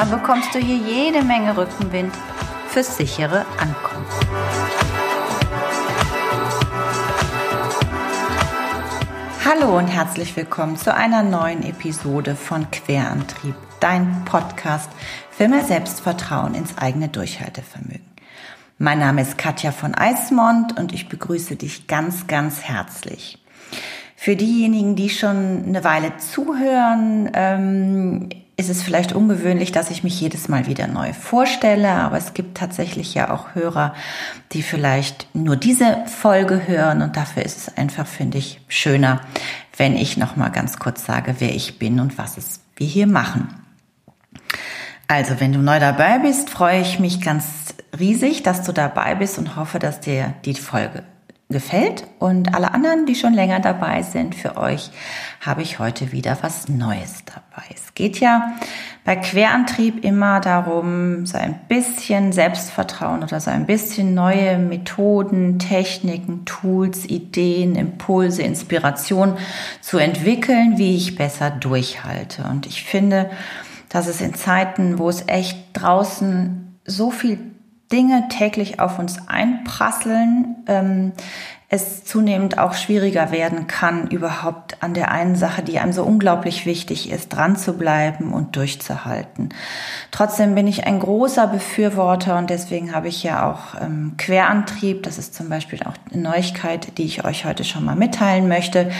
dann bekommst du hier jede Menge Rückenwind fürs sichere Ankommen. Hallo und herzlich willkommen zu einer neuen Episode von Querantrieb, dein Podcast für mehr Selbstvertrauen ins eigene Durchhaltevermögen. Mein Name ist Katja von Eismond und ich begrüße dich ganz, ganz herzlich. Für diejenigen, die schon eine Weile zuhören, ähm, ist es vielleicht ungewöhnlich, dass ich mich jedes Mal wieder neu vorstelle, aber es gibt tatsächlich ja auch Hörer, die vielleicht nur diese Folge hören und dafür ist es einfach, finde ich, schöner, wenn ich noch mal ganz kurz sage, wer ich bin und was es wir hier machen. Also, wenn du neu dabei bist, freue ich mich ganz riesig, dass du dabei bist und hoffe, dass dir die Folge gefällt. Und alle anderen, die schon länger dabei sind, für euch habe ich heute wieder was Neues dabei. Es geht ja bei Querantrieb immer darum, so ein bisschen Selbstvertrauen oder so ein bisschen neue Methoden, Techniken, Tools, Ideen, Impulse, Inspiration zu entwickeln, wie ich besser durchhalte. Und ich finde, dass es in Zeiten, wo es echt draußen so viel Dinge täglich auf uns einprasseln, ähm, es zunehmend auch schwieriger werden kann, überhaupt an der einen Sache, die einem so unglaublich wichtig ist, dran zu bleiben und durchzuhalten. Trotzdem bin ich ein großer Befürworter und deswegen habe ich ja auch ähm, Querantrieb. Das ist zum Beispiel auch eine Neuigkeit, die ich euch heute schon mal mitteilen möchte.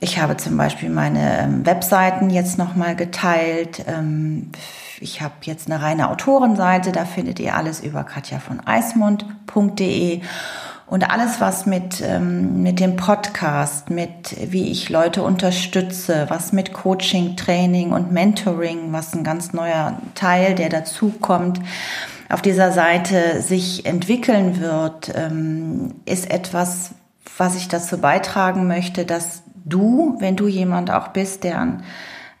Ich habe zum Beispiel meine ähm, Webseiten jetzt nochmal geteilt. Ähm, ich habe jetzt eine reine Autorenseite, da findet ihr alles über katja von eismund.de und alles, was mit, ähm, mit dem Podcast, mit wie ich Leute unterstütze, was mit Coaching, Training und Mentoring, was ein ganz neuer Teil, der dazukommt, auf dieser Seite sich entwickeln wird, ist etwas, was ich dazu beitragen möchte, dass du, wenn du jemand auch bist, der an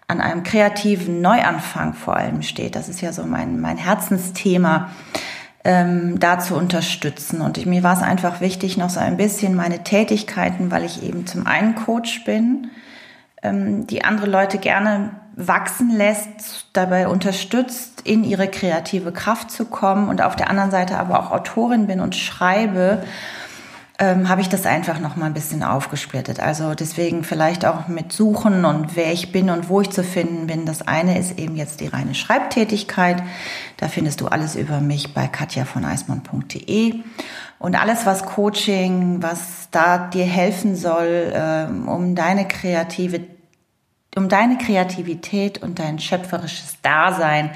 an einem kreativen Neuanfang vor allem steht. Das ist ja so mein, mein Herzensthema, ähm, da zu unterstützen. Und ich, mir war es einfach wichtig, noch so ein bisschen meine Tätigkeiten, weil ich eben zum einen Coach bin, ähm, die andere Leute gerne wachsen lässt, dabei unterstützt, in ihre kreative Kraft zu kommen und auf der anderen Seite aber auch Autorin bin und schreibe ähm, habe ich das einfach noch mal ein bisschen aufgesplittet. Also deswegen vielleicht auch mit Suchen und wer ich bin und wo ich zu finden bin. Das eine ist eben jetzt die reine Schreibtätigkeit. Da findest du alles über mich bei katjavoneismann.de. Und alles, was Coaching, was da dir helfen soll, ähm, um deine kreative, um deine Kreativität und dein schöpferisches Dasein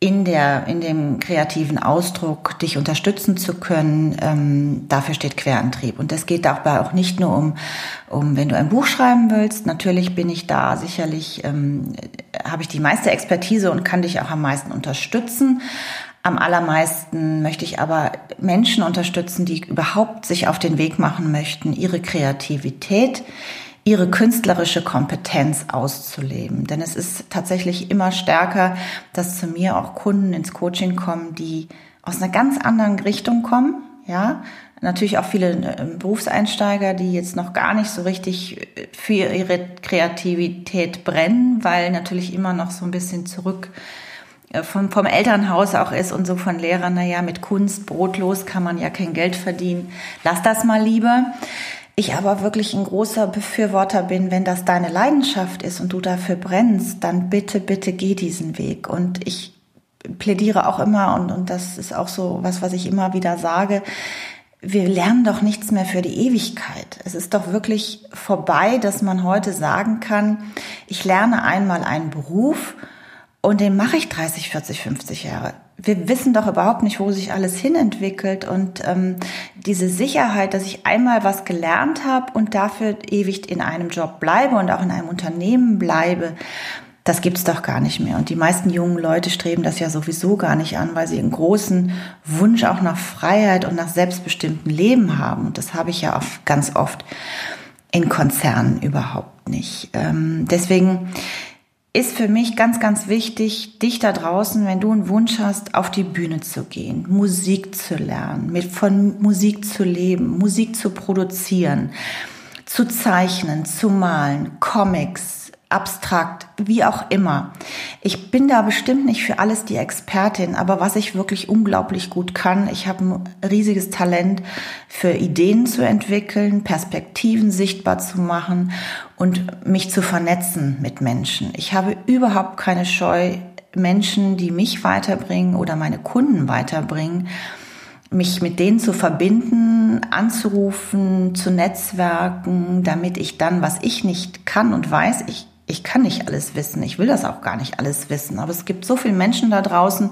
in der, in dem kreativen Ausdruck dich unterstützen zu können, ähm, dafür steht Querantrieb. Und das geht dabei auch nicht nur um, um, wenn du ein Buch schreiben willst. Natürlich bin ich da sicherlich, ähm, habe ich die meiste Expertise und kann dich auch am meisten unterstützen. Am allermeisten möchte ich aber Menschen unterstützen, die überhaupt sich auf den Weg machen möchten, ihre Kreativität ihre künstlerische Kompetenz auszuleben. Denn es ist tatsächlich immer stärker, dass zu mir auch Kunden ins Coaching kommen, die aus einer ganz anderen Richtung kommen, ja, natürlich auch viele äh, Berufseinsteiger, die jetzt noch gar nicht so richtig äh, für ihre Kreativität brennen, weil natürlich immer noch so ein bisschen zurück äh, vom, vom Elternhaus auch ist und so von Lehrern, naja, mit Kunst brotlos kann man ja kein Geld verdienen. Lass das mal lieber. Ich aber wirklich ein großer Befürworter bin, wenn das deine Leidenschaft ist und du dafür brennst, dann bitte, bitte geh diesen Weg. Und ich plädiere auch immer, und, und das ist auch so was, was ich immer wieder sage, wir lernen doch nichts mehr für die Ewigkeit. Es ist doch wirklich vorbei, dass man heute sagen kann, ich lerne einmal einen Beruf und den mache ich 30, 40, 50 Jahre wir wissen doch überhaupt nicht, wo sich alles hinentwickelt und ähm, diese Sicherheit, dass ich einmal was gelernt habe und dafür ewig in einem Job bleibe und auch in einem Unternehmen bleibe, das gibt's doch gar nicht mehr. Und die meisten jungen Leute streben das ja sowieso gar nicht an, weil sie einen großen Wunsch auch nach Freiheit und nach selbstbestimmtem Leben haben. Und das habe ich ja oft, ganz oft in Konzernen überhaupt nicht. Ähm, deswegen ist für mich ganz, ganz wichtig, dich da draußen, wenn du einen Wunsch hast, auf die Bühne zu gehen, Musik zu lernen, mit von Musik zu leben, Musik zu produzieren, zu zeichnen, zu malen, Comics, abstrakt, wie auch immer. Ich bin da bestimmt nicht für alles die Expertin, aber was ich wirklich unglaublich gut kann, ich habe ein riesiges Talent für Ideen zu entwickeln, Perspektiven sichtbar zu machen und mich zu vernetzen mit Menschen. Ich habe überhaupt keine Scheu, Menschen, die mich weiterbringen oder meine Kunden weiterbringen, mich mit denen zu verbinden, anzurufen, zu netzwerken, damit ich dann, was ich nicht kann und weiß, ich ich kann nicht alles wissen. Ich will das auch gar nicht alles wissen. Aber es gibt so viele Menschen da draußen,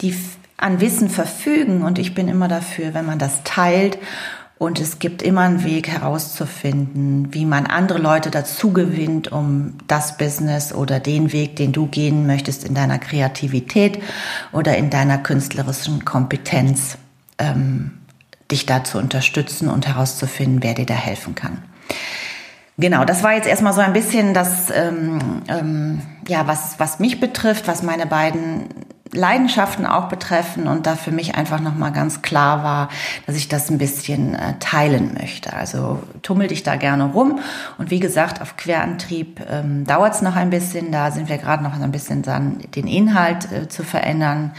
die an Wissen verfügen. Und ich bin immer dafür, wenn man das teilt. Und es gibt immer einen Weg herauszufinden, wie man andere Leute dazu gewinnt, um das Business oder den Weg, den du gehen möchtest in deiner Kreativität oder in deiner künstlerischen Kompetenz, ähm, dich da zu unterstützen und herauszufinden, wer dir da helfen kann. Genau, das war jetzt erstmal so ein bisschen das, ähm, ähm, ja, was, was mich betrifft, was meine beiden Leidenschaften auch betreffen und da für mich einfach nochmal ganz klar war, dass ich das ein bisschen äh, teilen möchte. Also tummel dich da gerne rum und wie gesagt, auf Querantrieb ähm, dauert es noch ein bisschen, da sind wir gerade noch ein bisschen dran, den Inhalt äh, zu verändern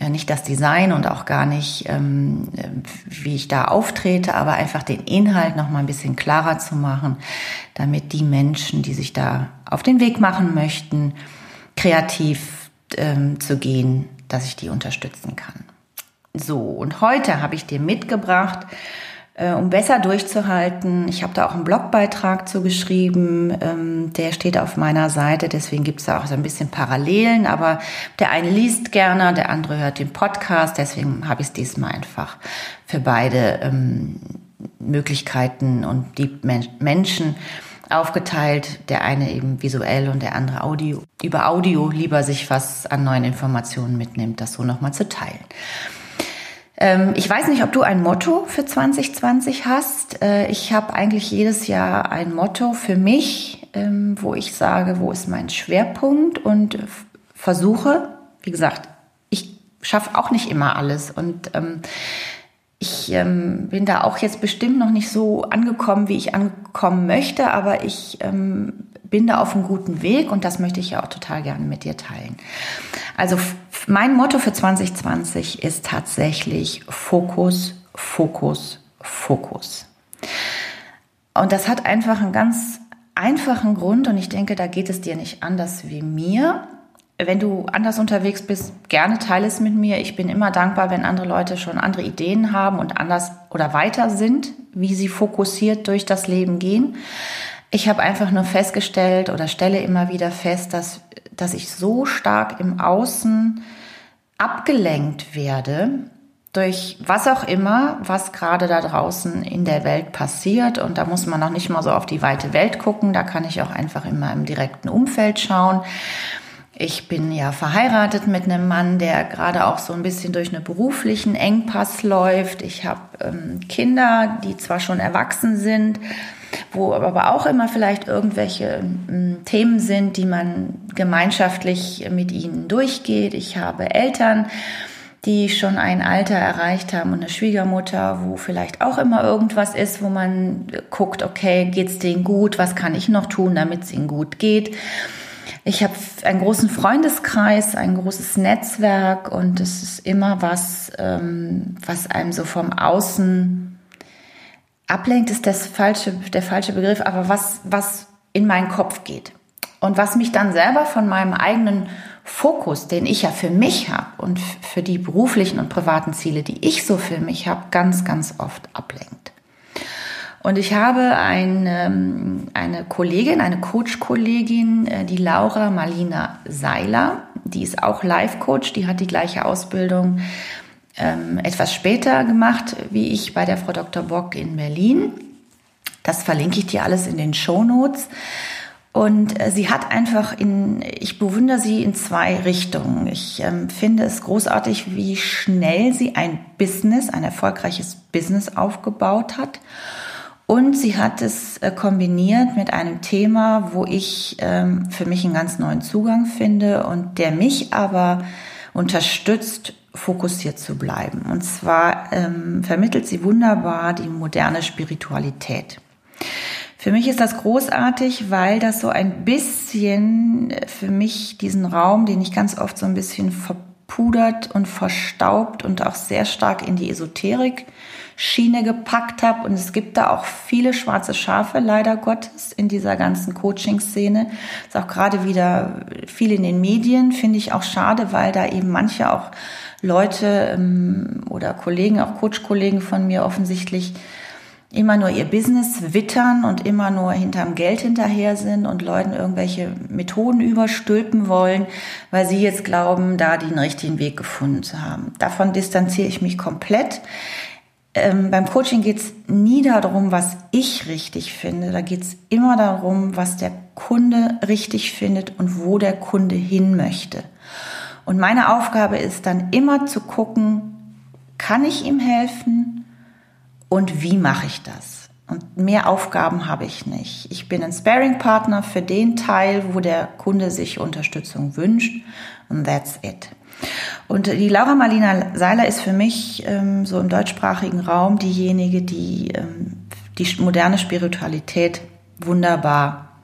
ja, nicht das Design und auch gar nicht, ähm, wie ich da auftrete, aber einfach den Inhalt noch mal ein bisschen klarer zu machen, damit die Menschen, die sich da auf den Weg machen möchten, kreativ ähm, zu gehen, dass ich die unterstützen kann. So, und heute habe ich dir mitgebracht, äh, um besser durchzuhalten. Ich habe da auch einen Blogbeitrag zu geschrieben, ähm, der steht auf meiner Seite, deswegen gibt es da auch so ein bisschen Parallelen, aber der eine liest gerne, der andere hört den Podcast, deswegen habe ich es diesmal einfach für beide ähm, Möglichkeiten und die Men Menschen aufgeteilt, der eine eben visuell und der andere Audio, über Audio lieber sich was an neuen Informationen mitnimmt, das so nochmal zu teilen. Ähm, ich weiß nicht, ob du ein Motto für 2020 hast. Äh, ich habe eigentlich jedes Jahr ein Motto für mich, ähm, wo ich sage, wo ist mein Schwerpunkt und versuche, wie gesagt, ich schaffe auch nicht immer alles und ähm, ich bin da auch jetzt bestimmt noch nicht so angekommen, wie ich ankommen möchte, aber ich bin da auf einem guten Weg und das möchte ich ja auch total gerne mit dir teilen. Also mein Motto für 2020 ist tatsächlich Fokus, Fokus, Fokus. Und das hat einfach einen ganz einfachen Grund und ich denke, da geht es dir nicht anders wie mir. Wenn du anders unterwegs bist, gerne teile es mit mir. Ich bin immer dankbar, wenn andere Leute schon andere Ideen haben und anders oder weiter sind, wie sie fokussiert durch das Leben gehen. Ich habe einfach nur festgestellt oder stelle immer wieder fest, dass, dass ich so stark im Außen abgelenkt werde durch was auch immer, was gerade da draußen in der Welt passiert. Und da muss man noch nicht mal so auf die weite Welt gucken. Da kann ich auch einfach in meinem direkten Umfeld schauen. Ich bin ja verheiratet mit einem Mann, der gerade auch so ein bisschen durch einen beruflichen Engpass läuft. Ich habe ähm, Kinder, die zwar schon erwachsen sind, wo aber auch immer vielleicht irgendwelche ähm, Themen sind, die man gemeinschaftlich mit ihnen durchgeht. Ich habe Eltern, die schon ein Alter erreicht haben und eine Schwiegermutter, wo vielleicht auch immer irgendwas ist, wo man guckt, okay, geht's denen gut? Was kann ich noch tun, damit es ihnen gut geht? Ich habe einen großen Freundeskreis, ein großes Netzwerk und es ist immer was, ähm, was einem so vom Außen ablenkt, ist das falsche, der falsche Begriff, aber was, was in meinen Kopf geht. Und was mich dann selber von meinem eigenen Fokus, den ich ja für mich habe und für die beruflichen und privaten Ziele, die ich so für mich habe, ganz, ganz oft ablenkt. Und ich habe eine, ähm, eine Kollegin, eine Coach-Kollegin, äh, die Laura Marlina Seiler. Die ist auch Life-Coach, die hat die gleiche Ausbildung ähm, etwas später gemacht, wie ich bei der Frau Dr. Bock in Berlin. Das verlinke ich dir alles in den Show Notes. Und äh, sie hat einfach in, ich bewundere sie in zwei Richtungen. Ich ähm, finde es großartig, wie schnell sie ein Business, ein erfolgreiches Business aufgebaut hat. Und sie hat es äh, kombiniert mit einem Thema, wo ich ähm, für mich einen ganz neuen Zugang finde und der mich aber unterstützt, fokussiert zu bleiben. Und zwar ähm, vermittelt sie wunderbar die moderne Spiritualität. Für mich ist das großartig, weil das so ein bisschen für mich diesen Raum, den ich ganz oft so ein bisschen verpudert und verstaubt und auch sehr stark in die Esoterik Schiene gepackt habe. Und es gibt da auch viele schwarze Schafe, leider Gottes, in dieser ganzen Coaching-Szene. Ist auch gerade wieder viel in den Medien, finde ich auch schade, weil da eben manche auch Leute ähm, oder Kollegen, auch Coach-Kollegen von mir offensichtlich immer nur ihr Business wittern und immer nur hinterm Geld hinterher sind und Leuten irgendwelche Methoden überstülpen wollen, weil sie jetzt glauben, da den richtigen Weg gefunden zu haben. Davon distanziere ich mich komplett. Ähm, beim Coaching geht es nie darum, was ich richtig finde. Da geht es immer darum, was der Kunde richtig findet und wo der Kunde hin möchte. Und meine Aufgabe ist dann immer zu gucken, kann ich ihm helfen und wie mache ich das? Und mehr Aufgaben habe ich nicht. Ich bin ein Sparing-Partner für den Teil, wo der Kunde sich Unterstützung wünscht. Und that's it. Und die Laura Marlina Seiler ist für mich ähm, so im deutschsprachigen Raum diejenige, die ähm, die moderne Spiritualität wunderbar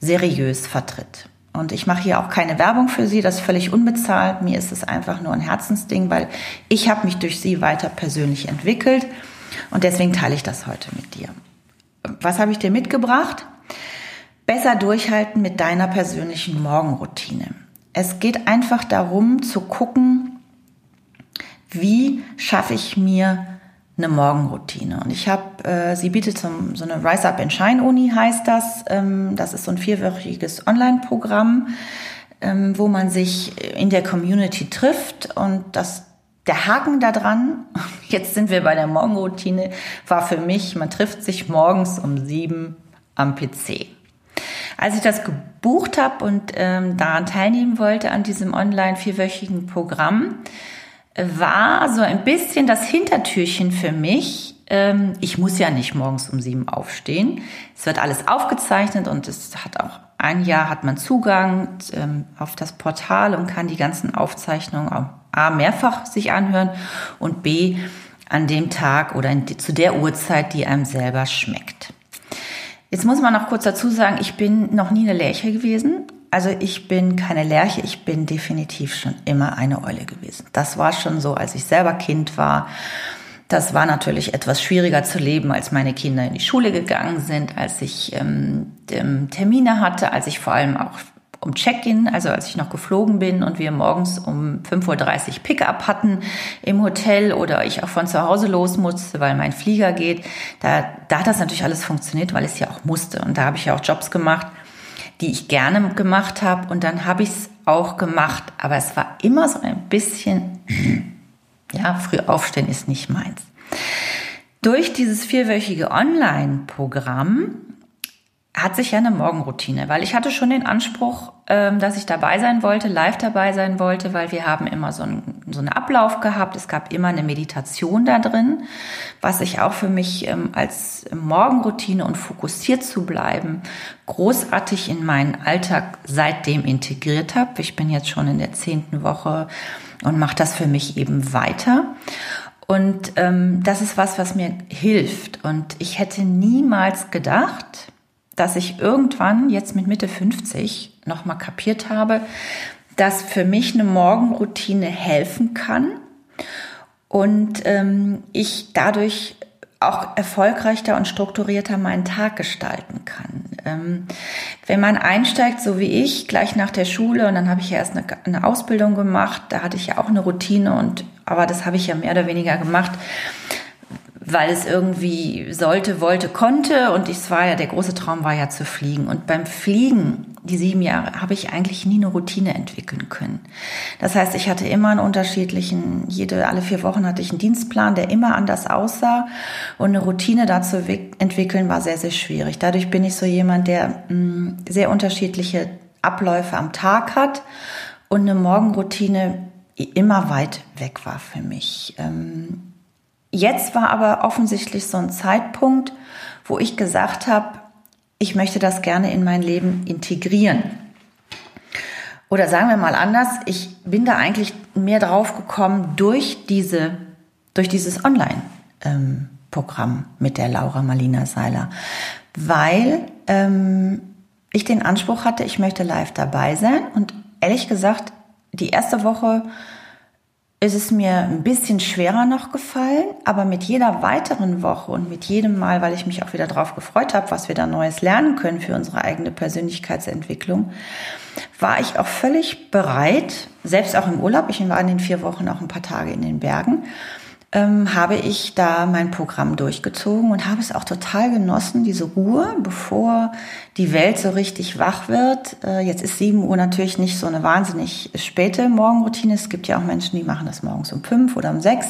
seriös vertritt. Und ich mache hier auch keine Werbung für sie, das ist völlig unbezahlt. Mir ist es einfach nur ein Herzensding, weil ich habe mich durch sie weiter persönlich entwickelt und deswegen teile ich das heute mit dir. Was habe ich dir mitgebracht? Besser durchhalten mit deiner persönlichen Morgenroutine. Es geht einfach darum zu gucken, wie schaffe ich mir eine Morgenroutine. Und ich habe, äh, sie bietet so, so eine Rise Up and Shine Uni, heißt das. Ähm, das ist so ein vierwöchiges Online-Programm, ähm, wo man sich in der Community trifft. Und das, der Haken da dran, jetzt sind wir bei der Morgenroutine, war für mich, man trifft sich morgens um sieben am PC. Als ich das gebucht habe und ähm, daran teilnehmen wollte an diesem online vierwöchigen Programm, war so ein bisschen das Hintertürchen für mich. Ähm, ich muss ja nicht morgens um sieben aufstehen. Es wird alles aufgezeichnet und es hat auch ein Jahr hat man Zugang ähm, auf das Portal und kann die ganzen Aufzeichnungen A mehrfach sich anhören und B an dem Tag oder zu der Uhrzeit, die einem selber schmeckt. Jetzt muss man noch kurz dazu sagen, ich bin noch nie eine Lerche gewesen. Also ich bin keine Lerche, ich bin definitiv schon immer eine Eule gewesen. Das war schon so, als ich selber Kind war. Das war natürlich etwas schwieriger zu leben, als meine Kinder in die Schule gegangen sind, als ich ähm, Termine hatte, als ich vor allem auch um Check-in, also als ich noch geflogen bin und wir morgens um 5.30 Uhr Pick-up hatten im Hotel oder ich auch von zu Hause los musste, weil mein Flieger geht, da, da hat das natürlich alles funktioniert, weil es ja auch musste. Und da habe ich ja auch Jobs gemacht, die ich gerne gemacht habe und dann habe ich es auch gemacht. Aber es war immer so ein bisschen, ja, früh aufstehen ist nicht meins. Durch dieses vierwöchige Online-Programm hat sich ja eine Morgenroutine, weil ich hatte schon den Anspruch, ähm, dass ich dabei sein wollte, live dabei sein wollte, weil wir haben immer so einen, so einen Ablauf gehabt. Es gab immer eine Meditation da drin, was ich auch für mich ähm, als Morgenroutine und fokussiert zu bleiben großartig in meinen Alltag seitdem integriert habe. Ich bin jetzt schon in der zehnten Woche und mache das für mich eben weiter. Und ähm, das ist was, was mir hilft. Und ich hätte niemals gedacht, dass ich irgendwann jetzt mit Mitte 50 nochmal kapiert habe, dass für mich eine Morgenroutine helfen kann und ähm, ich dadurch auch erfolgreicher und strukturierter meinen Tag gestalten kann. Ähm, wenn man einsteigt, so wie ich, gleich nach der Schule, und dann habe ich ja erst eine, eine Ausbildung gemacht, da hatte ich ja auch eine Routine und aber das habe ich ja mehr oder weniger gemacht, weil es irgendwie sollte, wollte, konnte. Und es war ja, der große Traum war ja zu fliegen. Und beim Fliegen, die sieben Jahre, habe ich eigentlich nie eine Routine entwickeln können. Das heißt, ich hatte immer einen unterschiedlichen, jede, alle vier Wochen hatte ich einen Dienstplan, der immer anders aussah. Und eine Routine dazu entwickeln war sehr, sehr schwierig. Dadurch bin ich so jemand, der mh, mm, sehr unterschiedliche Abläufe am Tag hat und eine Morgenroutine immer weit weg war für mich. Ähm, jetzt war aber offensichtlich so ein Zeitpunkt, wo ich gesagt habe, ich möchte das gerne in mein Leben integrieren. Oder sagen wir mal anders, ich bin da eigentlich mehr drauf gekommen durch diese, durch dieses Online-Programm ähm, mit der Laura Marlina Seiler, weil ähm, ich den Anspruch hatte, ich möchte live dabei sein und ehrlich gesagt, die erste Woche ist es mir ein bisschen schwerer noch gefallen, aber mit jeder weiteren Woche und mit jedem Mal, weil ich mich auch wieder darauf gefreut habe, was wir da Neues lernen können für unsere eigene Persönlichkeitsentwicklung, war ich auch völlig bereit, selbst auch im Urlaub, ich war in den vier Wochen auch ein paar Tage in den Bergen, ähm, habe ich da mein Programm durchgezogen und habe es auch total genossen, diese Ruhe, bevor die Welt so richtig wach wird. Äh, jetzt ist 7 Uhr natürlich nicht so eine wahnsinnig späte Morgenroutine. Es gibt ja auch Menschen, die machen das morgens um 5 oder um 6.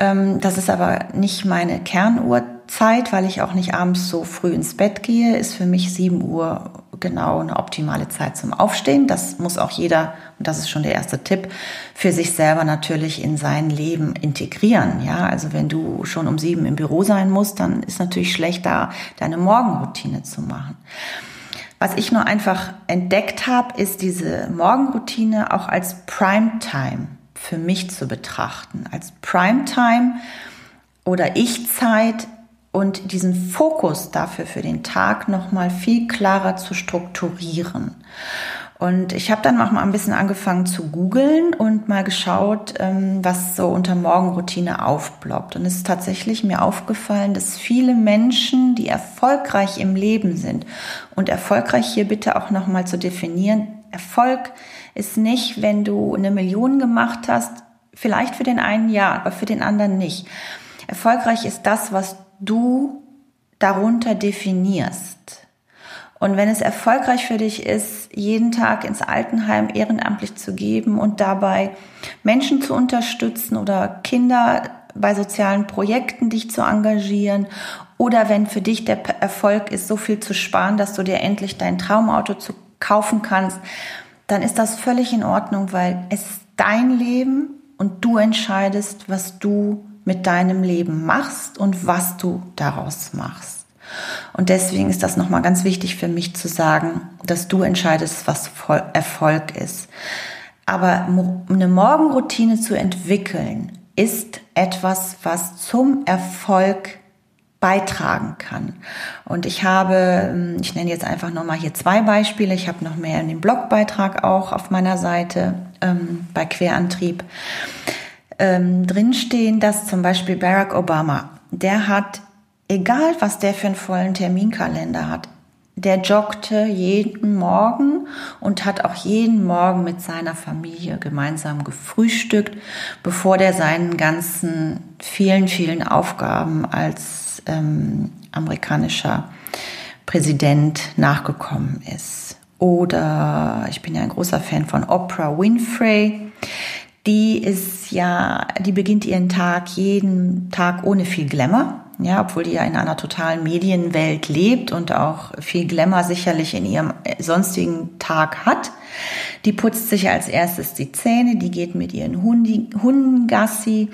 Ähm, das ist aber nicht meine Kernuhrzeit, weil ich auch nicht abends so früh ins Bett gehe, ist für mich 7 Uhr genau eine optimale Zeit zum Aufstehen. Das muss auch jeder, und das ist schon der erste Tipp, für sich selber natürlich in sein Leben integrieren. Ja, also wenn du schon um sieben im Büro sein musst, dann ist natürlich schlecht da, deine Morgenroutine zu machen. Was ich nur einfach entdeckt habe, ist diese Morgenroutine auch als Primetime für mich zu betrachten. Als Primetime oder Ich-Zeit und diesen Fokus dafür für den Tag nochmal viel klarer zu strukturieren. Und ich habe dann auch mal ein bisschen angefangen zu googeln und mal geschaut, ähm, was so unter Morgenroutine aufploppt. Und es ist tatsächlich mir aufgefallen, dass viele Menschen, die erfolgreich im Leben sind, und erfolgreich hier bitte auch nochmal zu definieren, Erfolg ist nicht, wenn du eine Million gemacht hast, vielleicht für den einen ja, aber für den anderen nicht. Erfolgreich ist das, was du darunter definierst. Und wenn es erfolgreich für dich ist, jeden Tag ins Altenheim ehrenamtlich zu geben und dabei Menschen zu unterstützen oder Kinder bei sozialen Projekten dich zu engagieren oder wenn für dich der Erfolg ist, so viel zu sparen, dass du dir endlich dein Traumauto zu kaufen kannst, dann ist das völlig in Ordnung, weil es ist dein Leben und du entscheidest, was du mit deinem Leben machst und was du daraus machst. Und deswegen ist das nochmal ganz wichtig für mich zu sagen, dass du entscheidest, was Erfolg ist. Aber eine Morgenroutine zu entwickeln, ist etwas, was zum Erfolg beitragen kann. Und ich habe, ähm, ich nenne jetzt einfach nochmal hier zwei Beispiele. Ich habe noch mehr in dem Blogbeitrag auch auf meiner Seite ähm, bei Querantrieb ähm, drinstehen, dass zum Beispiel Barack Obama, der hat, egal was der für einen vollen Terminkalender hat, der joggte jeden Morgen und hat auch jeden Morgen mit seiner Familie gemeinsam gefrühstückt, bevor der seinen ganzen vielen, vielen Aufgaben als ähm, amerikanischer Präsident nachgekommen ist. Oder ich bin ja ein großer Fan von Oprah Winfrey die ist ja, die beginnt ihren Tag jeden Tag ohne viel Glamour. Ja, obwohl die ja in einer totalen Medienwelt lebt und auch viel Glamour sicherlich in ihrem sonstigen Tag hat. Die putzt sich als erstes die Zähne, die geht mit ihren Hundi, Hunden Gassi,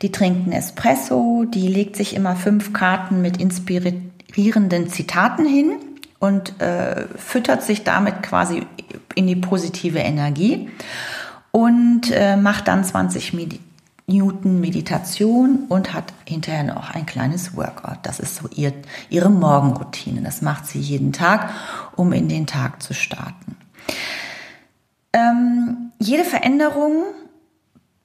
die trinkt einen Espresso, die legt sich immer fünf Karten mit inspirierenden Zitaten hin und äh, füttert sich damit quasi in die positive Energie und äh, macht dann 20 Minuten Meditation und hat hinterher noch ein kleines Workout. Das ist so ihr, ihre Morgenroutine. Das macht sie jeden Tag, um in den Tag zu starten. Ähm, jede Veränderung,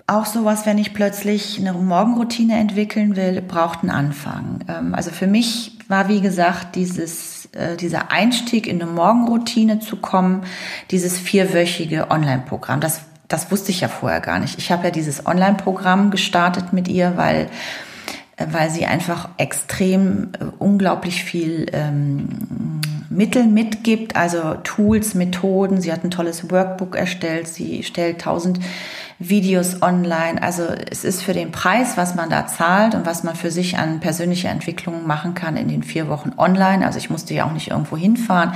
auch sowas, wenn ich plötzlich eine Morgenroutine entwickeln will, braucht einen Anfang. Ähm, also für mich war, wie gesagt, dieses, äh, dieser Einstieg in eine Morgenroutine zu kommen, dieses vierwöchige Online-Programm. Das das wusste ich ja vorher gar nicht. Ich habe ja dieses Online-Programm gestartet mit ihr, weil äh, weil sie einfach extrem äh, unglaublich viel ähm, Mittel mitgibt, also Tools, Methoden. Sie hat ein tolles Workbook erstellt. Sie stellt tausend Videos online. Also es ist für den Preis, was man da zahlt und was man für sich an persönlicher Entwicklung machen kann in den vier Wochen online. Also ich musste ja auch nicht irgendwo hinfahren.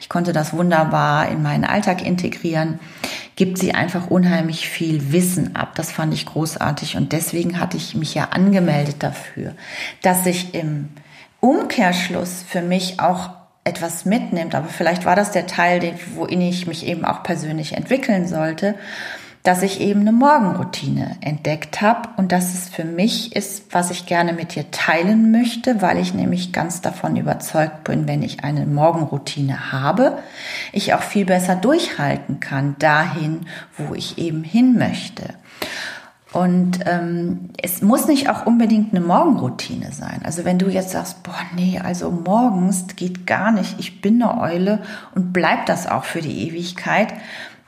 Ich konnte das wunderbar in meinen Alltag integrieren. Gibt sie einfach unheimlich viel Wissen ab. Das fand ich großartig und deswegen hatte ich mich ja angemeldet dafür, dass ich im Umkehrschluss für mich auch etwas mitnimmt. Aber vielleicht war das der Teil, worin ich mich eben auch persönlich entwickeln sollte dass ich eben eine Morgenroutine entdeckt habe und dass es für mich ist, was ich gerne mit dir teilen möchte, weil ich nämlich ganz davon überzeugt bin, wenn ich eine Morgenroutine habe, ich auch viel besser durchhalten kann dahin, wo ich eben hin möchte. Und ähm, es muss nicht auch unbedingt eine Morgenroutine sein. Also wenn du jetzt sagst, boah, nee, also morgens geht gar nicht, ich bin eine Eule und bleib das auch für die Ewigkeit,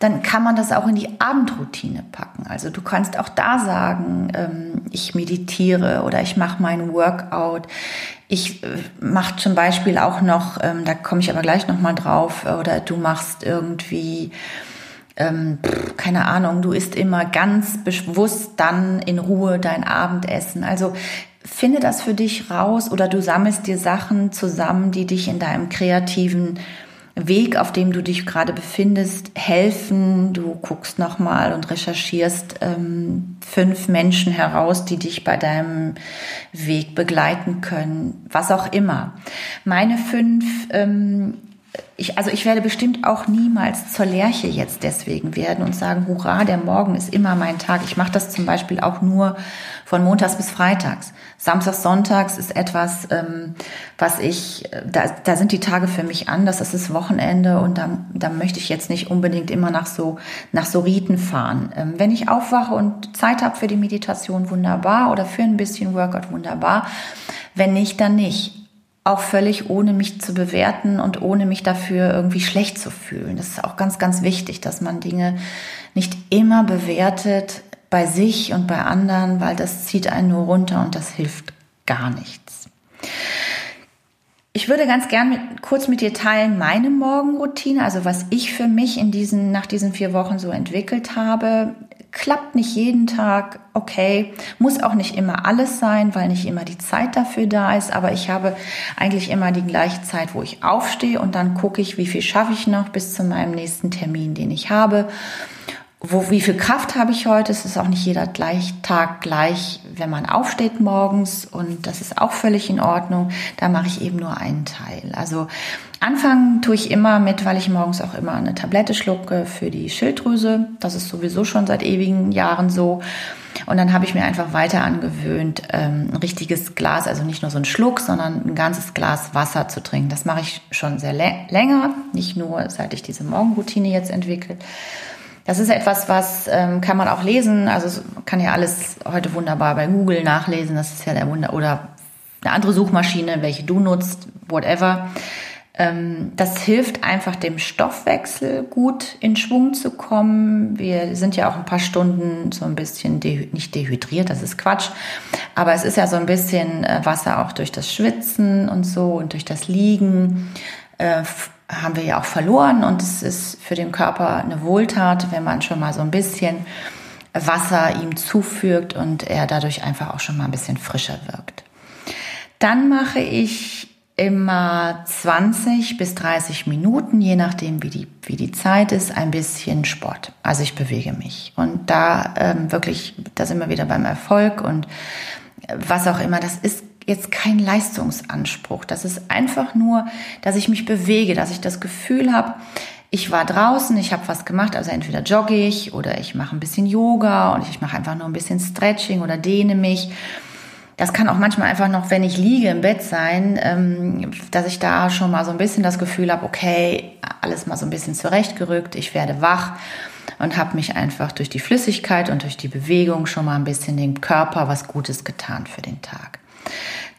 dann kann man das auch in die Abendroutine packen. Also du kannst auch da sagen, ähm, ich meditiere oder ich mache meinen Workout. Ich äh, mache zum Beispiel auch noch, ähm, da komme ich aber gleich nochmal drauf, äh, oder du machst irgendwie, ähm, keine Ahnung, du isst immer ganz bewusst dann in Ruhe dein Abendessen. Also finde das für dich raus oder du sammelst dir Sachen zusammen, die dich in deinem kreativen Weg, auf dem du dich gerade befindest, helfen. Du guckst nochmal und recherchierst ähm, fünf Menschen heraus, die dich bei deinem Weg begleiten können, was auch immer. Meine fünf ähm, ich, also ich werde bestimmt auch niemals zur Lerche jetzt deswegen werden und sagen, hurra, der Morgen ist immer mein Tag. Ich mache das zum Beispiel auch nur von Montags bis Freitags. Samstags, Sonntags ist etwas, ähm, was ich, da, da sind die Tage für mich anders. Das ist Wochenende und da, da möchte ich jetzt nicht unbedingt immer nach so, nach so Riten fahren. Ähm, wenn ich aufwache und Zeit habe für die Meditation, wunderbar, oder für ein bisschen Workout, wunderbar. Wenn nicht, dann nicht auch völlig ohne mich zu bewerten und ohne mich dafür irgendwie schlecht zu fühlen. Das ist auch ganz, ganz wichtig, dass man Dinge nicht immer bewertet bei sich und bei anderen, weil das zieht einen nur runter und das hilft gar nichts. Ich würde ganz gern mit, kurz mit dir teilen meine Morgenroutine, also was ich für mich in diesen, nach diesen vier Wochen so entwickelt habe klappt nicht jeden Tag, okay, muss auch nicht immer alles sein, weil nicht immer die Zeit dafür da ist, aber ich habe eigentlich immer die gleiche Zeit, wo ich aufstehe und dann gucke ich, wie viel schaffe ich noch bis zu meinem nächsten Termin, den ich habe. Wo, wie viel Kraft habe ich heute? Es ist auch nicht jeder gleich, Tag gleich, wenn man aufsteht morgens und das ist auch völlig in Ordnung. Da mache ich eben nur einen Teil. Also Anfangen tue ich immer mit, weil ich morgens auch immer eine Tablette schlucke für die Schilddrüse. Das ist sowieso schon seit ewigen Jahren so. Und dann habe ich mir einfach weiter angewöhnt, ähm, ein richtiges Glas, also nicht nur so ein Schluck, sondern ein ganzes Glas Wasser zu trinken. Das mache ich schon sehr länger, nicht nur seit ich diese Morgenroutine jetzt entwickelt. Das ist etwas, was ähm, kann man auch lesen. Also kann ja alles heute wunderbar bei Google nachlesen. Das ist ja der Wunder oder eine andere Suchmaschine, welche du nutzt, whatever. Ähm, das hilft einfach dem Stoffwechsel gut in Schwung zu kommen. Wir sind ja auch ein paar Stunden so ein bisschen de nicht dehydriert, das ist Quatsch, aber es ist ja so ein bisschen äh, Wasser auch durch das Schwitzen und so und durch das Liegen äh, haben wir ja auch verloren und es ist für den Körper eine Wohltat, wenn man schon mal so ein bisschen Wasser ihm zufügt und er dadurch einfach auch schon mal ein bisschen frischer wirkt. Dann mache ich immer 20 bis 30 Minuten, je nachdem, wie die, wie die Zeit ist, ein bisschen Sport. Also ich bewege mich. Und da ähm, wirklich, da sind wir wieder beim Erfolg und was auch immer, das ist jetzt kein Leistungsanspruch. Das ist einfach nur, dass ich mich bewege, dass ich das Gefühl habe, ich war draußen, ich habe was gemacht, also entweder jogge ich oder ich mache ein bisschen Yoga und ich mache einfach nur ein bisschen Stretching oder dehne mich das kann auch manchmal einfach noch, wenn ich liege im Bett sein, ähm, dass ich da schon mal so ein bisschen das Gefühl habe, okay, alles mal so ein bisschen zurechtgerückt, ich werde wach und habe mich einfach durch die Flüssigkeit und durch die Bewegung schon mal ein bisschen dem Körper was Gutes getan für den Tag.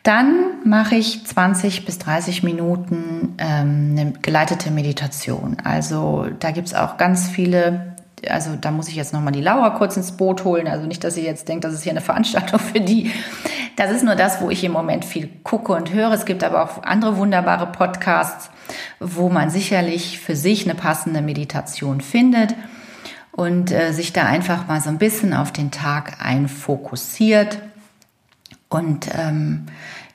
Dann mache ich 20 bis 30 Minuten ähm, eine geleitete Meditation. Also da gibt's auch ganz viele also da muss ich jetzt nochmal die Laura kurz ins Boot holen. Also nicht, dass sie jetzt denkt, das ist hier eine Veranstaltung für die. Das ist nur das, wo ich im Moment viel gucke und höre. Es gibt aber auch andere wunderbare Podcasts, wo man sicherlich für sich eine passende Meditation findet und äh, sich da einfach mal so ein bisschen auf den Tag einfokussiert und ähm,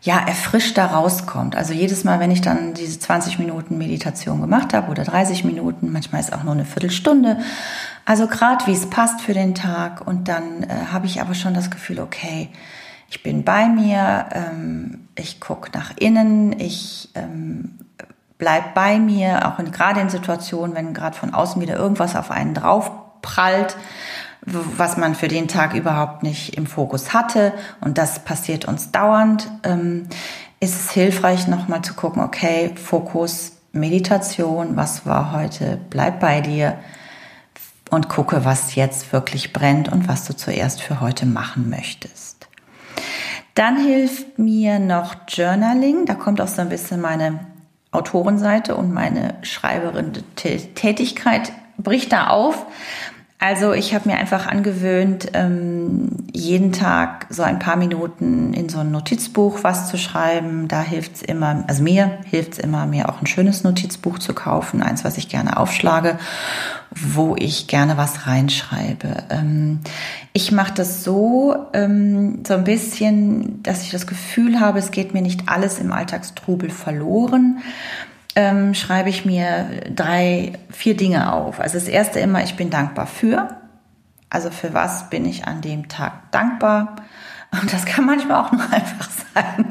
ja, erfrischt da rauskommt. Also jedes Mal, wenn ich dann diese 20 Minuten Meditation gemacht habe oder 30 Minuten, manchmal ist auch nur eine Viertelstunde, also gerade wie es passt für den Tag und dann äh, habe ich aber schon das Gefühl, okay, ich bin bei mir, ähm, ich gucke nach innen, ich ähm, bleib bei mir, auch gerade in Situationen, wenn gerade von außen wieder irgendwas auf einen drauf prallt, was man für den Tag überhaupt nicht im Fokus hatte. Und das passiert uns dauernd. Ähm, ist es hilfreich, nochmal zu gucken, okay, Fokus, Meditation, was war heute, bleib bei dir und gucke, was jetzt wirklich brennt und was du zuerst für heute machen möchtest. Dann hilft mir noch Journaling. Da kommt auch so ein bisschen meine Autorenseite und meine schreiberin Tätigkeit bricht da auf. Also ich habe mir einfach angewöhnt, ähm, jeden Tag so ein paar Minuten in so ein Notizbuch was zu schreiben. Da hilft's immer, also mir hilft's immer, mir auch ein schönes Notizbuch zu kaufen, eins, was ich gerne aufschlage, wo ich gerne was reinschreibe. Ähm, ich mache das so, ähm, so ein bisschen, dass ich das Gefühl habe, es geht mir nicht alles im Alltagstrubel verloren ähm, schreibe ich mir drei, vier Dinge auf. Also das erste immer, ich bin dankbar für. Also für was bin ich an dem Tag dankbar? Und das kann manchmal auch nur einfach sein.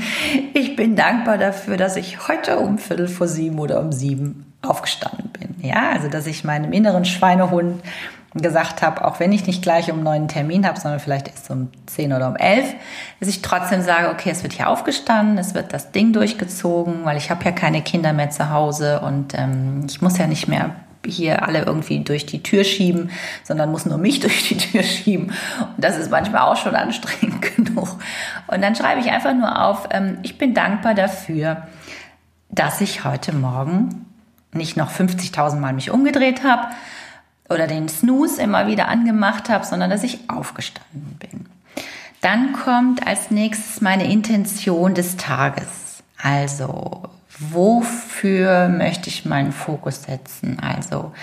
Ich bin dankbar dafür, dass ich heute um Viertel vor sieben oder um sieben aufgestanden bin. Ja, also dass ich meinem inneren Schweinehund gesagt habe, auch wenn ich nicht gleich um neun Termin habe, sondern vielleicht erst um zehn oder um elf, dass ich trotzdem sage, okay, es wird hier aufgestanden, es wird das Ding durchgezogen, weil ich habe ja keine Kinder mehr zu Hause und ähm, ich muss ja nicht mehr hier alle irgendwie durch die Tür schieben, sondern muss nur mich durch die Tür schieben. Und das ist manchmal auch schon anstrengend genug. Und dann schreibe ich einfach nur auf, ähm, ich bin dankbar dafür, dass ich heute Morgen nicht noch 50.000 Mal mich umgedreht habe, oder den Snooze immer wieder angemacht habe, sondern dass ich aufgestanden bin. Dann kommt als nächstes meine Intention des Tages. Also, wofür möchte ich meinen Fokus setzen? Also,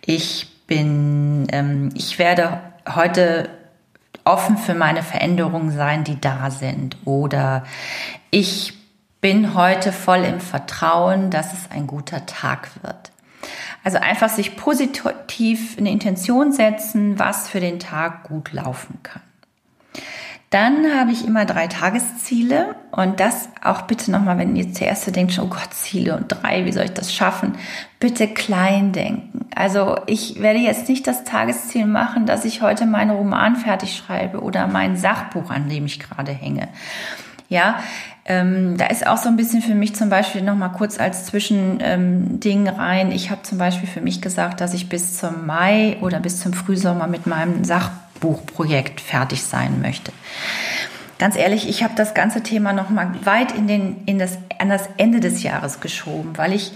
ich bin, ähm, ich werde heute offen für meine Veränderungen sein, die da sind. Oder ich bin heute voll im Vertrauen, dass es ein guter Tag wird. Also einfach sich positiv eine Intention setzen, was für den Tag gut laufen kann. Dann habe ich immer drei Tagesziele und das auch bitte nochmal, wenn ihr zuerst denkt, oh Gott, Ziele und drei, wie soll ich das schaffen? Bitte klein denken. Also ich werde jetzt nicht das Tagesziel machen, dass ich heute meinen Roman fertig schreibe oder mein Sachbuch, an dem ich gerade hänge. Ja, ähm, da ist auch so ein bisschen für mich zum Beispiel noch mal kurz als Zwischending ähm, rein. Ich habe zum Beispiel für mich gesagt, dass ich bis zum Mai oder bis zum Frühsommer mit meinem Sachbuchprojekt fertig sein möchte. Ganz ehrlich, ich habe das ganze Thema noch mal weit in den in das an das Ende des Jahres geschoben, weil ich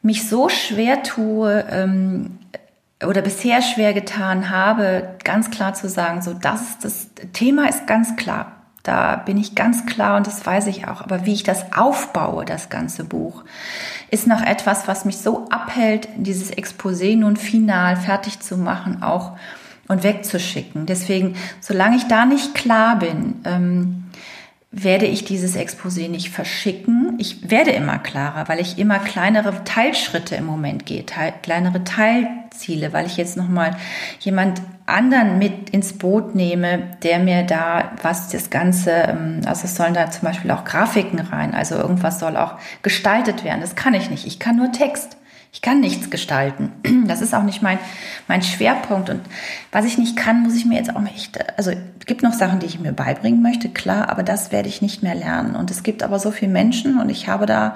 mich so schwer tue ähm, oder bisher schwer getan habe, ganz klar zu sagen, so das das Thema ist ganz klar da bin ich ganz klar und das weiß ich auch. Aber wie ich das aufbaue, das ganze Buch, ist noch etwas, was mich so abhält, dieses Exposé nun final fertig zu machen auch und wegzuschicken. Deswegen, solange ich da nicht klar bin, ähm, werde ich dieses Exposé nicht verschicken. Ich werde immer klarer, weil ich immer kleinere Teilschritte im Moment gehe, teil, kleinere Teilziele, weil ich jetzt nochmal jemand anderen mit ins Boot nehme, der mir da, was das Ganze, ähm, also es sollen da zum Beispiel auch Grafiken rein, also irgendwas soll auch gestaltet werden. Das kann ich nicht. Ich kann nur Text. Ich kann nichts gestalten. Das ist auch nicht mein, mein Schwerpunkt. Und was ich nicht kann, muss ich mir jetzt auch echt, also es gibt noch Sachen, die ich mir beibringen möchte, klar, aber das werde ich nicht mehr lernen. Und es gibt aber so viele Menschen und ich habe da,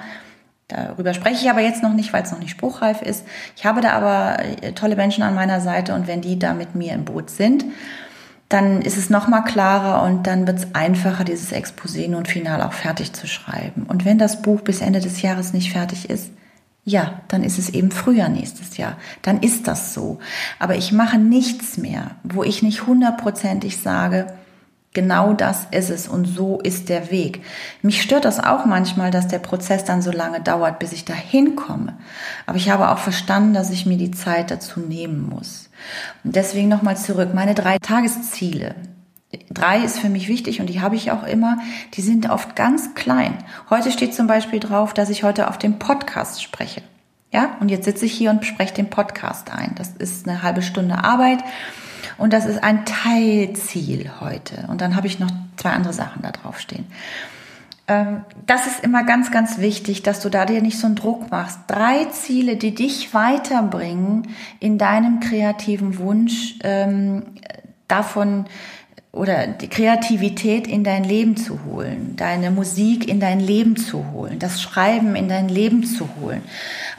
darüber spreche ich aber jetzt noch nicht, weil es noch nicht spruchreif ist. Ich habe da aber äh, tolle Menschen an meiner Seite und wenn die da mit mir im Boot sind, dann ist es noch mal klarer und dann wird es einfacher, dieses Exposé nun final auch fertig zu schreiben. Und wenn das Buch bis Ende des Jahres nicht fertig ist, ja, dann ist es eben früher nächstes Jahr. Dann ist das so. Aber ich mache nichts mehr, wo ich nicht hundertprozentig sage, Genau das ist es und so ist der Weg. Mich stört das auch manchmal, dass der Prozess dann so lange dauert, bis ich dahin komme. Aber ich habe auch verstanden, dass ich mir die Zeit dazu nehmen muss. Und deswegen nochmal zurück. Meine drei Tagesziele. Drei ist für mich wichtig und die habe ich auch immer. Die sind oft ganz klein. Heute steht zum Beispiel drauf, dass ich heute auf dem Podcast spreche. Ja, und jetzt sitze ich hier und spreche den Podcast ein. Das ist eine halbe Stunde Arbeit. Und das ist ein Teilziel heute. Und dann habe ich noch zwei andere Sachen da drauf stehen. Ähm, das ist immer ganz, ganz wichtig, dass du da dir nicht so einen Druck machst. Drei Ziele, die dich weiterbringen in deinem kreativen Wunsch, ähm, davon oder die Kreativität in dein Leben zu holen, deine Musik in dein Leben zu holen, das Schreiben in dein Leben zu holen,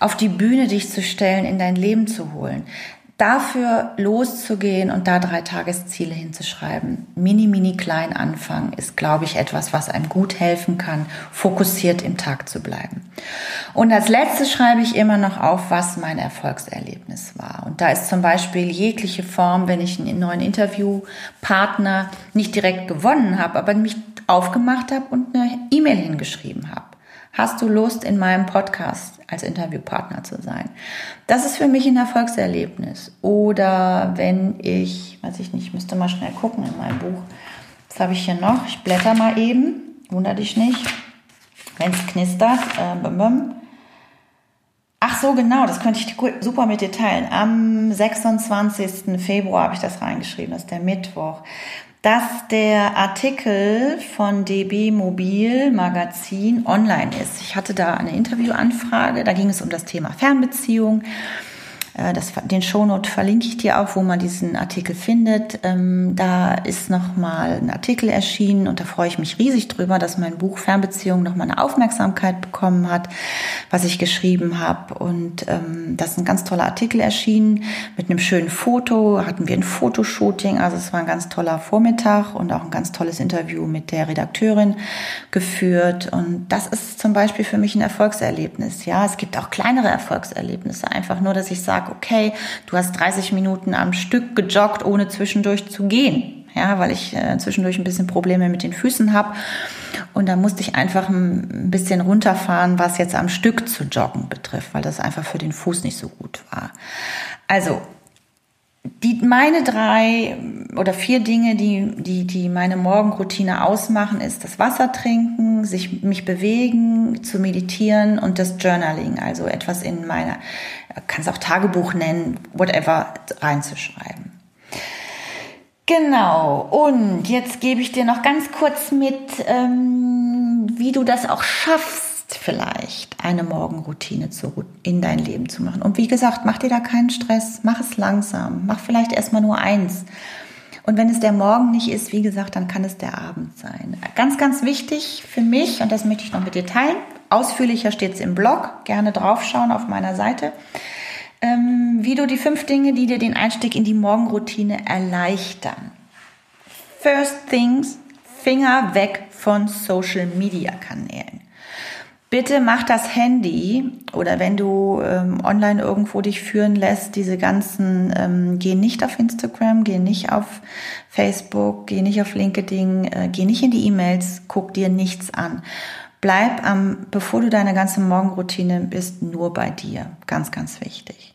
auf die Bühne dich zu stellen, in dein Leben zu holen dafür loszugehen und da drei Tagesziele hinzuschreiben, mini, mini klein anfangen, ist, glaube ich, etwas, was einem gut helfen kann, fokussiert im Tag zu bleiben. Und als letztes schreibe ich immer noch auf, was mein Erfolgserlebnis war. Und da ist zum Beispiel jegliche Form, wenn ich einen neuen Interviewpartner nicht direkt gewonnen habe, aber mich aufgemacht habe und eine E-Mail hingeschrieben habe. Hast du Lust, in meinem Podcast als Interviewpartner zu sein? Das ist für mich ein Erfolgserlebnis. Oder wenn ich, weiß ich nicht, müsste mal schnell gucken in meinem Buch. Was habe ich hier noch? Ich blätter mal eben. Wunder dich nicht. Wenn es knistert. Äh, Ach so, genau, das könnte ich super mit dir teilen. Am 26. Februar habe ich das reingeschrieben, das ist der Mittwoch dass der Artikel von DB Mobil Magazin online ist. Ich hatte da eine Interviewanfrage, da ging es um das Thema Fernbeziehung. Äh, das, den Shownote verlinke ich dir auch, wo man diesen Artikel findet. Ähm, da ist nochmal ein Artikel erschienen und da freue ich mich riesig drüber, dass mein Buch Fernbeziehung nochmal eine Aufmerksamkeit bekommen hat, was ich geschrieben habe. Und ähm, das ist ein ganz toller Artikel erschienen mit einem schönen Foto. Hatten wir ein Fotoshooting, also es war ein ganz toller Vormittag und auch ein ganz tolles Interview mit der Redakteurin geführt. Und das ist zum Beispiel für mich ein Erfolgserlebnis. Ja, es gibt auch kleinere Erfolgserlebnisse. Einfach nur, dass ich sage, sage, okay, du hast 30 Minuten am Stück gejoggt, ohne zwischendurch zu gehen. Ja, weil ich äh, zwischendurch ein bisschen Probleme mit den Füßen habe. Und da musste ich einfach ein bisschen runterfahren, was jetzt am Stück zu joggen betrifft, weil das einfach für den Fuß nicht so gut war. Also die, meine drei oder vier Dinge, die, die, die meine Morgenroutine ausmachen, ist das Wasser trinken, sich, mich bewegen, zu meditieren und das Journaling, also etwas in meiner, kann es auch Tagebuch nennen, whatever, reinzuschreiben. Genau, und jetzt gebe ich dir noch ganz kurz mit, ähm, wie du das auch schaffst vielleicht eine Morgenroutine in dein Leben zu machen. Und wie gesagt, mach dir da keinen Stress, mach es langsam, mach vielleicht erstmal nur eins. Und wenn es der Morgen nicht ist, wie gesagt, dann kann es der Abend sein. Ganz, ganz wichtig für mich, und das möchte ich noch mit dir teilen, ausführlicher steht es im Blog, gerne draufschauen auf meiner Seite, ähm, wie du die fünf Dinge, die dir den Einstieg in die Morgenroutine erleichtern. First things, Finger weg von Social Media Kanälen. Bitte mach das Handy oder wenn du ähm, online irgendwo dich führen lässt, diese ganzen, ähm, geh nicht auf Instagram, geh nicht auf Facebook, geh nicht auf LinkedIn, äh, geh nicht in die E-Mails, guck dir nichts an. Bleib am, bevor du deine ganze Morgenroutine bist, nur bei dir. Ganz, ganz wichtig.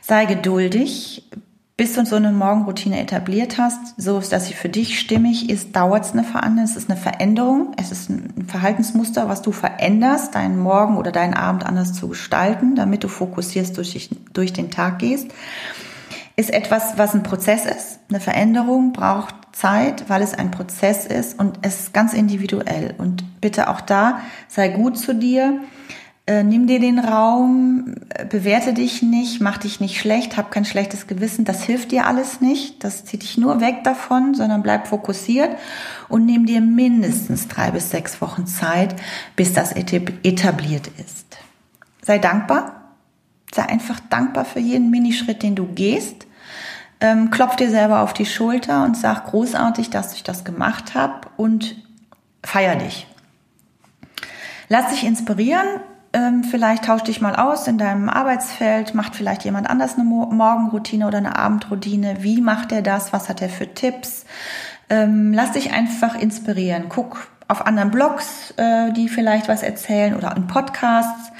Sei geduldig, bis du so eine Morgenroutine etabliert hast, so dass sie für dich stimmig ist, dauert es eine Veränderung. Es ist eine Veränderung. Es ist ein Verhaltensmuster, was du veränderst, deinen Morgen oder deinen Abend anders zu gestalten, damit du fokussierst durch, durch den Tag gehst. Ist etwas, was ein Prozess ist. Eine Veränderung braucht Zeit, weil es ein Prozess ist und es ist ganz individuell. Und bitte auch da, sei gut zu dir äh, nimm dir den Raum, äh, bewerte dich nicht, mach dich nicht schlecht, hab kein schlechtes Gewissen. Das hilft dir alles nicht. Das zieht dich nur weg davon, sondern bleib fokussiert und nimm dir mindestens drei bis sechs Wochen Zeit, bis das etabliert ist. Sei dankbar. Sei einfach dankbar für jeden Minischritt, den du gehst. Ähm, klopf dir selber auf die Schulter und sag großartig, dass ich das gemacht habe und feier dich. Lass dich inspirieren, ähm, vielleicht tausch dich mal aus in deinem Arbeitsfeld, macht vielleicht jemand anders eine Morgenroutine oder eine Abendroutine. Wie macht er das? Was hat er für Tipps? Ähm, lass dich einfach inspirieren. Guck auf anderen Blogs, äh, die vielleicht was erzählen oder in Podcasts.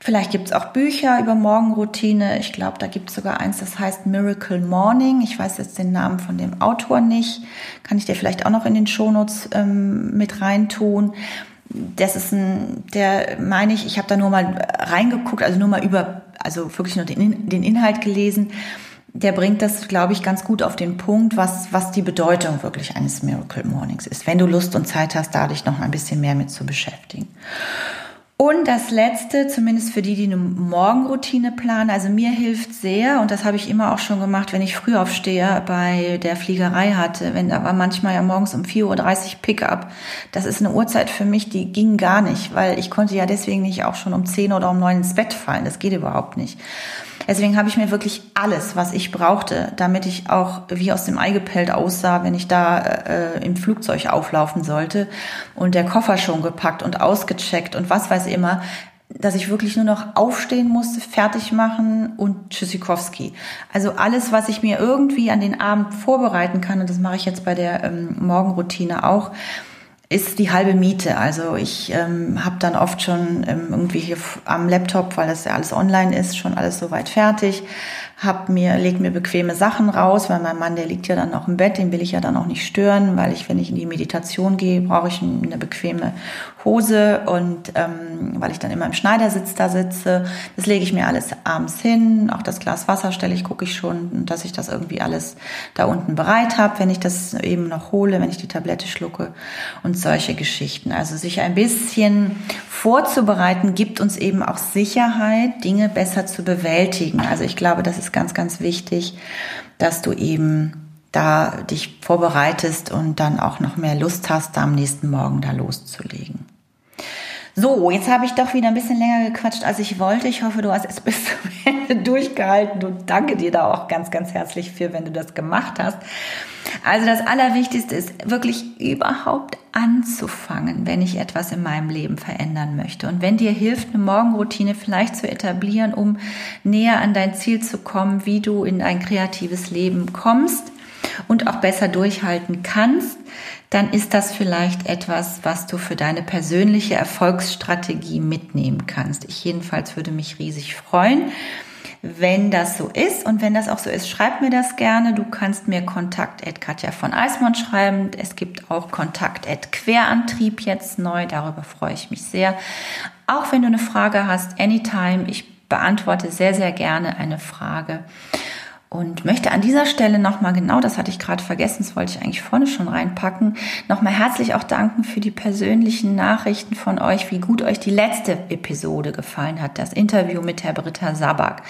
Vielleicht gibt's auch Bücher über Morgenroutine. Ich glaube, da gibt's sogar eins, das heißt Miracle Morning. Ich weiß jetzt den Namen von dem Autor nicht. Kann ich dir vielleicht auch noch in den Shownotes ähm, mit reintun. Das ist ein, der meine ich, ich habe da nur mal reingeguckt, also nur mal über, also wirklich nur den, den Inhalt gelesen. Der bringt das, glaube ich, ganz gut auf den Punkt, was, was die Bedeutung wirklich eines Miracle Mornings ist, wenn du Lust und Zeit hast, da dich noch ein bisschen mehr mit zu beschäftigen. Und das Letzte, zumindest für die, die eine Morgenroutine planen, also mir hilft sehr, und das habe ich immer auch schon gemacht, wenn ich früh aufstehe bei der Fliegerei hatte, wenn da war manchmal ja morgens um 4.30 Uhr Pickup. Das ist eine Uhrzeit für mich, die ging gar nicht, weil ich konnte ja deswegen nicht auch schon um 10 oder um 9 ins Bett fallen. Das geht überhaupt nicht. Deswegen habe ich mir wirklich alles, was ich brauchte, damit ich auch wie aus dem Ei gepellt aussah, wenn ich da äh, im Flugzeug auflaufen sollte und der Koffer schon gepackt und ausgecheckt und was weiß ich immer, dass ich wirklich nur noch aufstehen musste, fertig machen und Tschüssikowski. Also alles, was ich mir irgendwie an den Abend vorbereiten kann, und das mache ich jetzt bei der ähm, Morgenroutine auch, ist die halbe Miete. Also ich ähm, habe dann oft schon ähm, irgendwie hier am Laptop, weil das ja alles online ist, schon alles soweit fertig. Hab mir, leg mir bequeme Sachen raus, weil mein Mann, der liegt ja dann noch im Bett, den will ich ja dann auch nicht stören, weil ich, wenn ich in die Meditation gehe, brauche ich eine bequeme Hose und ähm, weil ich dann immer im Schneidersitz da sitze. Das lege ich mir alles abends hin. Auch das Glas Wasser stelle ich, gucke ich schon, dass ich das irgendwie alles da unten bereit habe, wenn ich das eben noch hole, wenn ich die Tablette schlucke und solche Geschichten. Also sich ein bisschen vorzubereiten, gibt uns eben auch Sicherheit, Dinge besser zu bewältigen. Also ich glaube, das ist ganz, ganz wichtig, dass du eben da dich vorbereitest und dann auch noch mehr Lust hast, da am nächsten Morgen da loszulegen. So, jetzt habe ich doch wieder ein bisschen länger gequatscht, als ich wollte. Ich hoffe, du hast es bis zum Ende durchgehalten und danke dir da auch ganz, ganz herzlich für, wenn du das gemacht hast. Also das Allerwichtigste ist wirklich überhaupt anzufangen, wenn ich etwas in meinem Leben verändern möchte. Und wenn dir hilft, eine Morgenroutine vielleicht zu etablieren, um näher an dein Ziel zu kommen, wie du in ein kreatives Leben kommst und auch besser durchhalten kannst, dann ist das vielleicht etwas, was du für deine persönliche Erfolgsstrategie mitnehmen kannst. Ich jedenfalls würde mich riesig freuen. Wenn das so ist und wenn das auch so ist, schreib mir das gerne. Du kannst mir Kontakt at Katja von Eismond schreiben. Es gibt auch Kontakt at Querantrieb jetzt neu. Darüber freue ich mich sehr. Auch wenn du eine Frage hast, anytime. Ich beantworte sehr, sehr gerne eine Frage. Und möchte an dieser Stelle nochmal, genau das hatte ich gerade vergessen, das wollte ich eigentlich vorne schon reinpacken, nochmal herzlich auch danken für die persönlichen Nachrichten von euch, wie gut euch die letzte Episode gefallen hat, das Interview mit Herr Britta Sabak.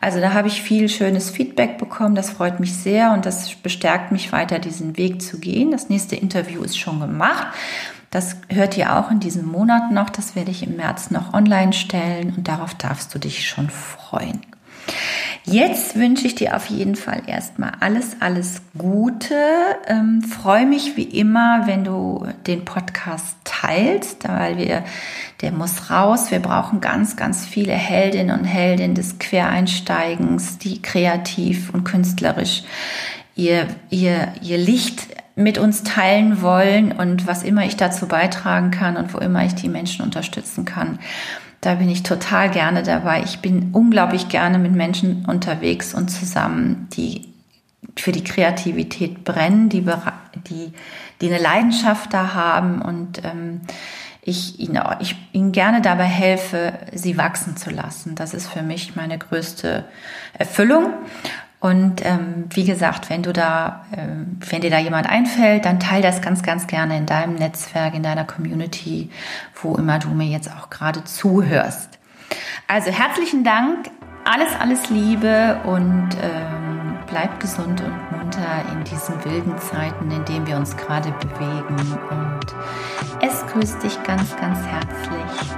Also da habe ich viel schönes Feedback bekommen, das freut mich sehr und das bestärkt mich weiter, diesen Weg zu gehen. Das nächste Interview ist schon gemacht. Das hört ihr auch in diesem Monat noch, das werde ich im März noch online stellen und darauf darfst du dich schon freuen. Jetzt wünsche ich dir auf jeden Fall erstmal alles, alles Gute. Ähm, Freue mich wie immer, wenn du den Podcast teilst, weil wir, der muss raus. Wir brauchen ganz, ganz viele Heldinnen und Heldinnen des Quereinsteigens, die kreativ und künstlerisch ihr, ihr, ihr Licht mit uns teilen wollen und was immer ich dazu beitragen kann und wo immer ich die Menschen unterstützen kann da bin ich total gerne dabei. Ich bin unglaublich gerne mit Menschen unterwegs und zusammen, die für die Kreativität brennen, die, die, die eine Leidenschaft da haben und ähm, ich, ihnen, ich ihnen gerne dabei helfe, sie wachsen zu lassen. Das ist für mich meine größte Erfüllung. Und ähm, wie gesagt, wenn du da, ähm, wenn dir da jemand einfällt, dann teil das ganz, ganz gerne in deinem Netzwerk, in deiner Community, wo immer du mir jetzt auch gerade zuhörst. Also herzlichen Dank, alles, alles Liebe und ähm, bleib gesund und munter in diesen wilden Zeiten, in denen wir uns gerade bewegen. Und es grüßt dich ganz, ganz herzlich